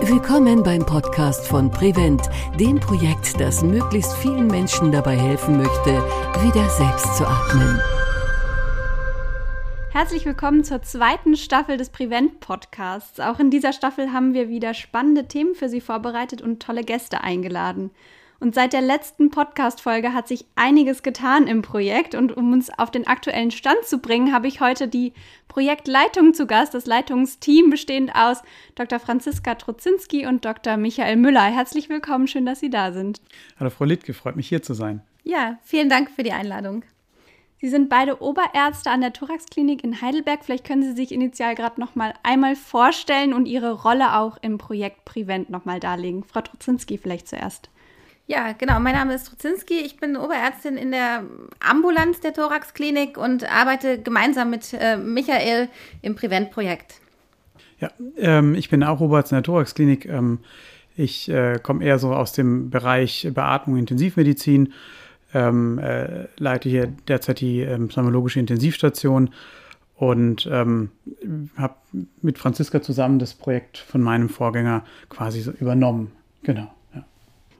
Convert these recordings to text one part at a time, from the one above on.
Willkommen beim Podcast von Prevent, dem Projekt, das möglichst vielen Menschen dabei helfen möchte, wieder selbst zu atmen. Herzlich willkommen zur zweiten Staffel des Prevent Podcasts. Auch in dieser Staffel haben wir wieder spannende Themen für Sie vorbereitet und tolle Gäste eingeladen. Und seit der letzten Podcast-Folge hat sich einiges getan im Projekt. Und um uns auf den aktuellen Stand zu bringen, habe ich heute die Projektleitung zu Gast, das Leitungsteam bestehend aus Dr. Franziska Trozinski und Dr. Michael Müller. Herzlich willkommen, schön, dass Sie da sind. Hallo Frau Littke, freut mich hier zu sein. Ja, vielen Dank für die Einladung. Sie sind beide Oberärzte an der Thoraxklinik in Heidelberg. Vielleicht können Sie sich initial gerade noch mal einmal vorstellen und Ihre Rolle auch im Projekt Prevent noch mal darlegen. Frau Trozinski vielleicht zuerst. Ja, genau. Mein Name ist Truzinski. Ich bin Oberärztin in der Ambulanz der Thoraxklinik und arbeite gemeinsam mit äh, Michael im Prevent-Projekt. Ja, ähm, ich bin auch Oberarzt in der Thoraxklinik. Ähm, ich äh, komme eher so aus dem Bereich Beatmung, Intensivmedizin, ähm, äh, leite hier derzeit die ähm, pneumologische Intensivstation und ähm, habe mit Franziska zusammen das Projekt von meinem Vorgänger quasi so übernommen. Genau.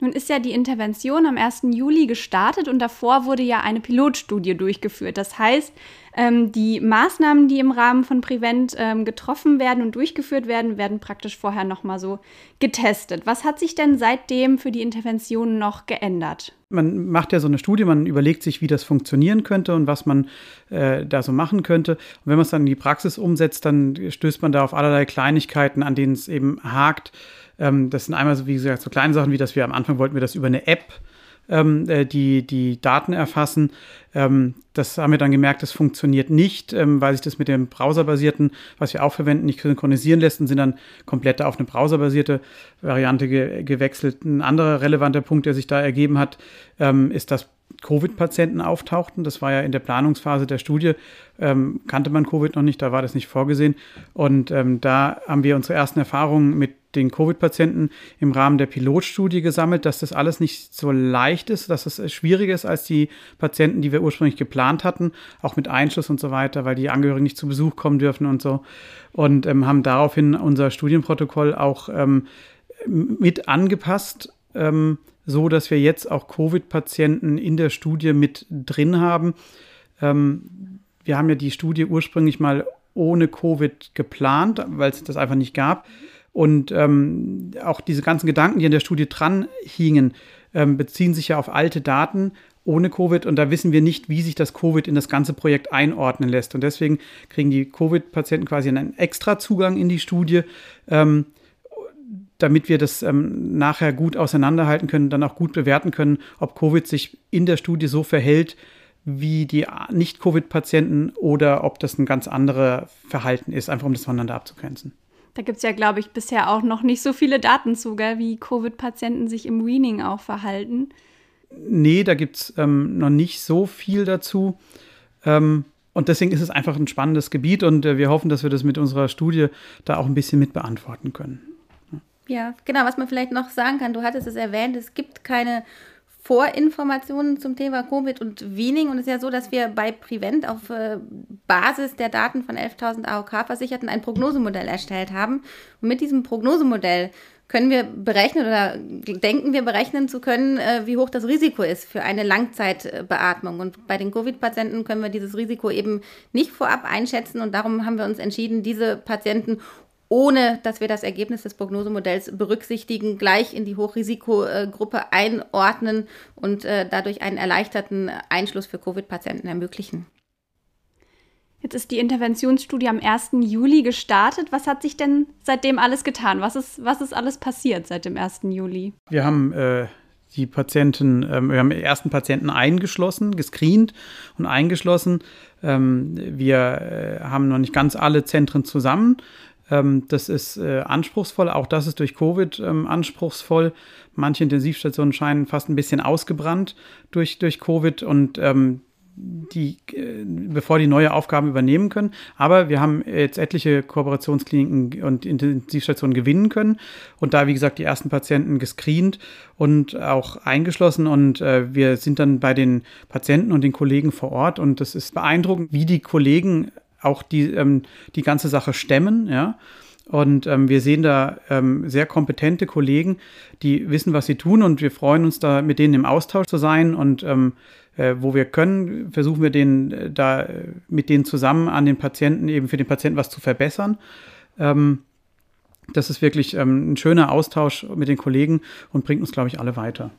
Nun ist ja die Intervention am 1. Juli gestartet und davor wurde ja eine Pilotstudie durchgeführt. Das heißt, ähm, die Maßnahmen, die im Rahmen von Prevent ähm, getroffen werden und durchgeführt werden, werden praktisch vorher nochmal so getestet. Was hat sich denn seitdem für die Intervention noch geändert? Man macht ja so eine Studie, man überlegt sich, wie das funktionieren könnte und was man äh, da so machen könnte. Und wenn man es dann in die Praxis umsetzt, dann stößt man da auf allerlei Kleinigkeiten, an denen es eben hakt. Ähm, das sind einmal so, wie gesagt, so kleine Sachen, wie dass wir am Anfang wollten wir das über eine App ähm, äh, die, die Daten erfassen. Ähm, das haben wir dann gemerkt, das funktioniert nicht, ähm, weil sich das mit dem browserbasierten, was wir auch verwenden, nicht synchronisieren lässt und sind dann komplett auf eine browserbasierte Variante ge gewechselt. Ein anderer relevanter Punkt, der sich da ergeben hat, ist, dass Covid-Patienten auftauchten. Das war ja in der Planungsphase der Studie, kannte man Covid noch nicht, da war das nicht vorgesehen. Und da haben wir unsere ersten Erfahrungen mit den Covid-Patienten im Rahmen der Pilotstudie gesammelt, dass das alles nicht so leicht ist, dass es schwieriger ist als die Patienten, die wir ursprünglich geplant hatten, auch mit Einschluss und so weiter, weil die Angehörigen nicht zu Besuch kommen dürfen und so. Und ähm, haben daraufhin unser Studienprotokoll auch ähm, mit angepasst. Ähm, so dass wir jetzt auch Covid-Patienten in der Studie mit drin haben. Ähm, wir haben ja die Studie ursprünglich mal ohne Covid geplant, weil es das einfach nicht gab. Und ähm, auch diese ganzen Gedanken, die an der Studie dran hingen, ähm, beziehen sich ja auf alte Daten ohne Covid und da wissen wir nicht, wie sich das Covid in das ganze Projekt einordnen lässt. Und deswegen kriegen die Covid-Patienten quasi einen extra Zugang in die Studie. Ähm, damit wir das ähm, nachher gut auseinanderhalten können, dann auch gut bewerten können, ob Covid sich in der Studie so verhält wie die Nicht-Covid-Patienten oder ob das ein ganz anderes Verhalten ist, einfach um das voneinander abzugrenzen. Da gibt es ja, glaube ich, bisher auch noch nicht so viele Daten zu, gell, wie Covid-Patienten sich im Weaning auch verhalten. Nee, da gibt es ähm, noch nicht so viel dazu. Ähm, und deswegen ist es einfach ein spannendes Gebiet und äh, wir hoffen, dass wir das mit unserer Studie da auch ein bisschen mit beantworten können. Ja, genau, was man vielleicht noch sagen kann, du hattest es erwähnt, es gibt keine Vorinformationen zum Thema Covid und Weaning. Und es ist ja so, dass wir bei Prevent auf äh, Basis der Daten von 11.000 AOK-Versicherten ein Prognosemodell erstellt haben. Und mit diesem Prognosemodell können wir berechnen oder denken wir berechnen zu können, äh, wie hoch das Risiko ist für eine Langzeitbeatmung. Und bei den Covid-Patienten können wir dieses Risiko eben nicht vorab einschätzen. Und darum haben wir uns entschieden, diese Patienten ohne dass wir das Ergebnis des Prognosemodells berücksichtigen, gleich in die Hochrisikogruppe einordnen und äh, dadurch einen erleichterten Einschluss für Covid-Patienten ermöglichen. Jetzt ist die Interventionsstudie am 1. Juli gestartet. Was hat sich denn seitdem alles getan? Was ist, was ist alles passiert seit dem 1. Juli? Wir haben äh, die Patienten, ähm, wir haben die ersten Patienten eingeschlossen, gescreent und eingeschlossen. Ähm, wir äh, haben noch nicht ganz alle Zentren zusammen. Ähm, das ist äh, anspruchsvoll. Auch das ist durch Covid ähm, anspruchsvoll. Manche Intensivstationen scheinen fast ein bisschen ausgebrannt durch, durch Covid und ähm, die, äh, bevor die neue Aufgaben übernehmen können. Aber wir haben jetzt etliche Kooperationskliniken und Intensivstationen gewinnen können und da, wie gesagt, die ersten Patienten gescreent und auch eingeschlossen und äh, wir sind dann bei den Patienten und den Kollegen vor Ort und das ist beeindruckend, wie die Kollegen auch die, ähm, die ganze Sache stemmen, ja. Und ähm, wir sehen da ähm, sehr kompetente Kollegen, die wissen, was sie tun. Und wir freuen uns da, mit denen im Austausch zu sein. Und ähm, äh, wo wir können, versuchen wir den äh, da äh, mit denen zusammen an den Patienten eben für den Patienten was zu verbessern. Ähm, das ist wirklich ähm, ein schöner Austausch mit den Kollegen und bringt uns, glaube ich, alle weiter.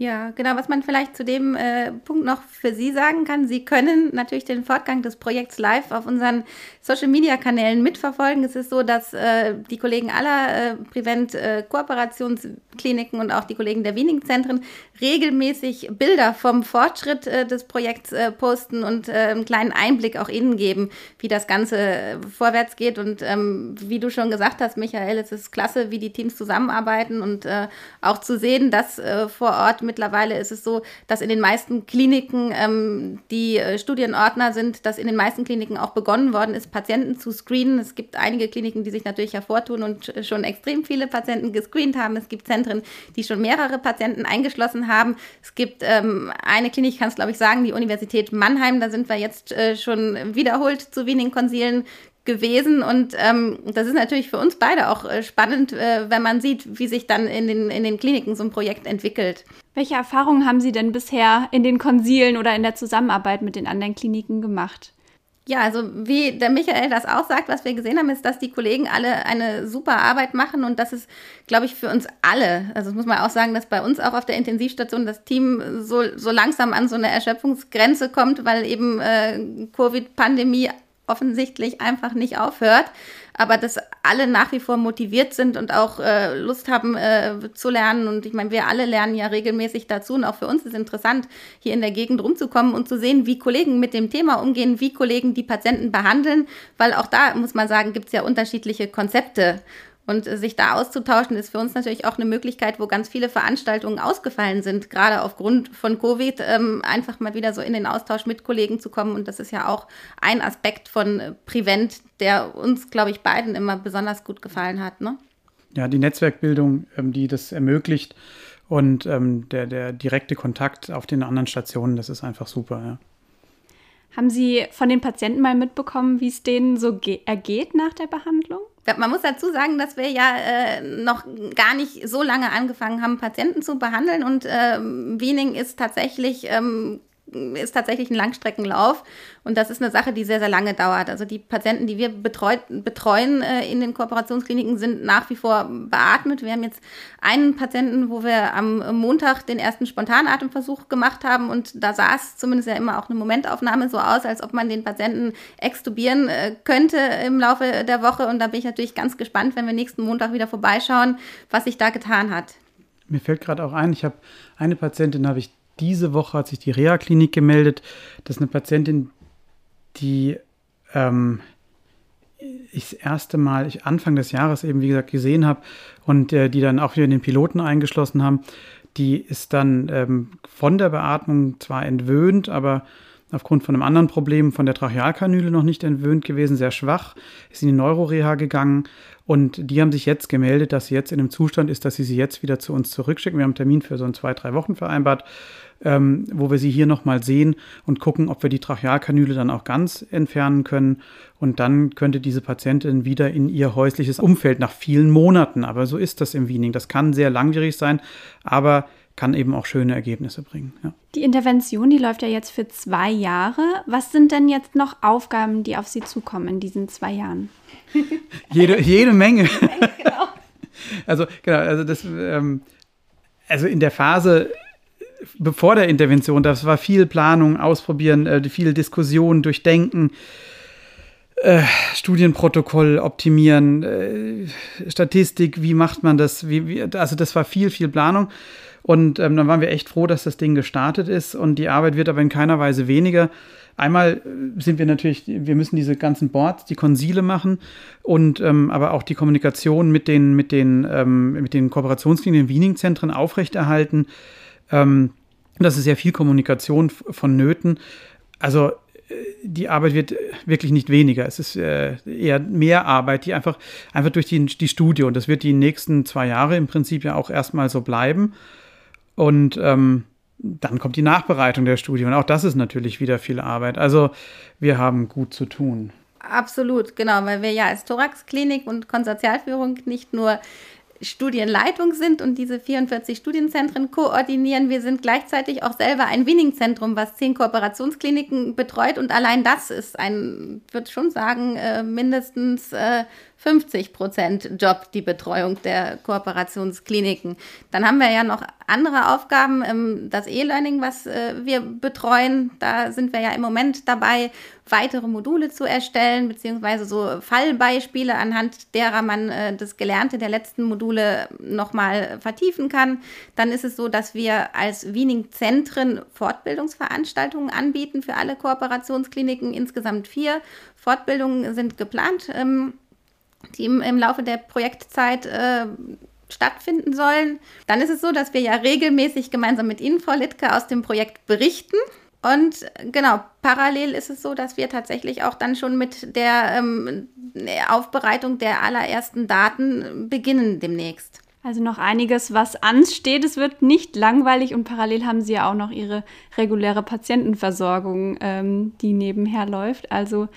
Ja, genau. Was man vielleicht zu dem äh, Punkt noch für Sie sagen kann, Sie können natürlich den Fortgang des Projekts live auf unseren Social-Media-Kanälen mitverfolgen. Es ist so, dass äh, die Kollegen aller äh, Prevent-Kooperationskliniken und auch die Kollegen der Wiening-Zentren regelmäßig Bilder vom Fortschritt äh, des Projekts äh, posten und äh, einen kleinen Einblick auch Ihnen geben, wie das Ganze äh, vorwärts geht. Und ähm, wie du schon gesagt hast, Michael, es ist klasse, wie die Teams zusammenarbeiten und äh, auch zu sehen, dass äh, vor Ort mittlerweile ist es so, dass in den meisten Kliniken, ähm, die äh, Studienordner sind, dass in den meisten Kliniken auch begonnen worden ist, Patienten zu screenen. Es gibt einige Kliniken, die sich natürlich hervortun und äh, schon extrem viele Patienten gescreent haben. Es gibt Zentren, die schon mehrere Patienten eingeschlossen haben. Es gibt ähm, eine Klinik, ich kann es glaube ich sagen, die Universität Mannheim. Da sind wir jetzt äh, schon wiederholt zu Wiening-Konsilen gewesen. Und ähm, das ist natürlich für uns beide auch äh, spannend, äh, wenn man sieht, wie sich dann in den, in den Kliniken so ein Projekt entwickelt. Welche Erfahrungen haben Sie denn bisher in den Konsilen oder in der Zusammenarbeit mit den anderen Kliniken gemacht? Ja, also wie der Michael das auch sagt, was wir gesehen haben, ist, dass die Kollegen alle eine super Arbeit machen und das ist, glaube ich, für uns alle, also das muss man auch sagen, dass bei uns auch auf der Intensivstation das Team so, so langsam an so eine Erschöpfungsgrenze kommt, weil eben äh, Covid-Pandemie offensichtlich einfach nicht aufhört, aber dass alle nach wie vor motiviert sind und auch äh, Lust haben äh, zu lernen. Und ich meine, wir alle lernen ja regelmäßig dazu und auch für uns ist interessant, hier in der Gegend rumzukommen und zu sehen, wie Kollegen mit dem Thema umgehen, wie Kollegen die Patienten behandeln, weil auch da muss man sagen, gibt es ja unterschiedliche Konzepte. Und sich da auszutauschen, ist für uns natürlich auch eine Möglichkeit, wo ganz viele Veranstaltungen ausgefallen sind, gerade aufgrund von Covid, ähm, einfach mal wieder so in den Austausch mit Kollegen zu kommen. Und das ist ja auch ein Aspekt von Prevent, der uns, glaube ich, beiden immer besonders gut gefallen hat. Ne? Ja, die Netzwerkbildung, ähm, die das ermöglicht und ähm, der, der direkte Kontakt auf den anderen Stationen, das ist einfach super. Ja. Haben Sie von den Patienten mal mitbekommen, wie es denen so ergeht nach der Behandlung? Man muss dazu sagen, dass wir ja äh, noch gar nicht so lange angefangen haben, Patienten zu behandeln. Und äh, Wiening ist tatsächlich ähm, ist tatsächlich ein Langstreckenlauf und das ist eine Sache, die sehr, sehr lange dauert. Also die Patienten, die wir betreut, betreuen äh, in den Kooperationskliniken, sind nach wie vor beatmet. Wir haben jetzt einen Patienten, wo wir am Montag den ersten Spontanatemversuch gemacht haben und da sah es zumindest ja immer auch eine Momentaufnahme so aus, als ob man den Patienten extubieren äh, könnte im Laufe der Woche und da bin ich natürlich ganz gespannt, wenn wir nächsten Montag wieder vorbeischauen, was sich da getan hat. Mir fällt gerade auch ein, ich habe eine Patientin, habe ich diese Woche hat sich die Reha-Klinik gemeldet. Das ist eine Patientin, die ähm, ich das erste Mal, ich Anfang des Jahres eben, wie gesagt, gesehen habe und äh, die dann auch wieder in den Piloten eingeschlossen haben. Die ist dann ähm, von der Beatmung zwar entwöhnt, aber aufgrund von einem anderen Problem von der Trachealkanüle noch nicht entwöhnt gewesen, sehr schwach, ist in die Neuroreha gegangen und die haben sich jetzt gemeldet, dass sie jetzt in einem Zustand ist, dass sie sie jetzt wieder zu uns zurückschicken. Wir haben einen Termin für so ein zwei, drei Wochen vereinbart ähm, wo wir sie hier nochmal sehen und gucken, ob wir die Trachealkanüle dann auch ganz entfernen können. Und dann könnte diese Patientin wieder in ihr häusliches Umfeld nach vielen Monaten. Aber so ist das im Wiening. Das kann sehr langwierig sein, aber kann eben auch schöne Ergebnisse bringen. Ja. Die Intervention, die läuft ja jetzt für zwei Jahre. Was sind denn jetzt noch Aufgaben, die auf Sie zukommen in diesen zwei Jahren? jede, jede Menge. genau. Also, genau, also das, ähm, also in der Phase bevor der Intervention, das war viel Planung, Ausprobieren, äh, viel Diskussion, Durchdenken, äh, Studienprotokoll optimieren, äh, Statistik, wie macht man das? Wie, wie, also das war viel, viel Planung. Und ähm, dann waren wir echt froh, dass das Ding gestartet ist und die Arbeit wird aber in keiner Weise weniger. Einmal äh, sind wir natürlich, wir müssen diese ganzen Boards, die Konsile machen und ähm, aber auch die Kommunikation mit den, mit den, ähm, mit den Kooperationslinien, Wiening-Zentren aufrechterhalten. Ähm, das ist ja viel Kommunikation vonnöten. Also äh, die Arbeit wird wirklich nicht weniger. Es ist äh, eher mehr Arbeit, die einfach, einfach durch die, die Studie, und das wird die nächsten zwei Jahre im Prinzip ja auch erstmal so bleiben. Und ähm, dann kommt die Nachbereitung der Studie und auch das ist natürlich wieder viel Arbeit. Also wir haben gut zu tun Absolut, genau, weil wir ja als Thoraxklinik und Konsortialführung nicht nur Studienleitung sind und diese 44 Studienzentren koordinieren. Wir sind gleichzeitig auch selber ein Winningzentrum, was zehn Kooperationskliniken betreut und allein das ist ein, würde schon sagen, äh, mindestens äh, 50 Prozent Job, die Betreuung der Kooperationskliniken. Dann haben wir ja noch andere Aufgaben, ähm, das E-Learning, was äh, wir betreuen. Da sind wir ja im Moment dabei, weitere Module zu erstellen, beziehungsweise so Fallbeispiele, anhand derer man äh, das Gelernte der letzten Module nochmal vertiefen kann. Dann ist es so, dass wir als Wiening-Zentren Fortbildungsveranstaltungen anbieten für alle Kooperationskliniken. Insgesamt vier Fortbildungen sind geplant. Ähm, die im, im Laufe der Projektzeit äh, stattfinden sollen. Dann ist es so, dass wir ja regelmäßig gemeinsam mit Ihnen, Frau Littke, aus dem Projekt berichten. Und genau, parallel ist es so, dass wir tatsächlich auch dann schon mit der ähm, Aufbereitung der allerersten Daten beginnen demnächst. Also noch einiges, was ansteht. Es wird nicht langweilig und parallel haben Sie ja auch noch Ihre reguläre Patientenversorgung, ähm, die nebenher läuft. Also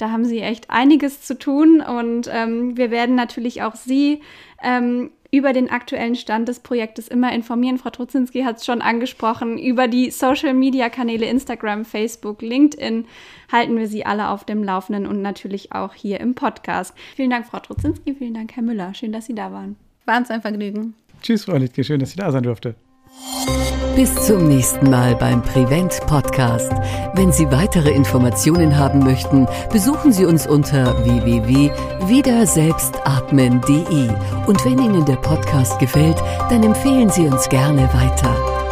da haben Sie echt einiges zu tun und ähm, wir werden natürlich auch Sie ähm, über den aktuellen Stand des Projektes immer informieren. Frau Trutzinski hat es schon angesprochen. Über die Social-Media-Kanäle Instagram, Facebook, LinkedIn halten wir Sie alle auf dem Laufenden und natürlich auch hier im Podcast. Vielen Dank, Frau Trutzinski. Vielen Dank, Herr Müller. Schön, dass Sie da waren. War uns ein Vergnügen. Tschüss, Frau Littke. Schön, dass Sie da sein durfte. Bis zum nächsten Mal beim Prevent Podcast. Wenn Sie weitere Informationen haben möchten, besuchen Sie uns unter www.wiederselbstatmen.de. Und wenn Ihnen der Podcast gefällt, dann empfehlen Sie uns gerne weiter.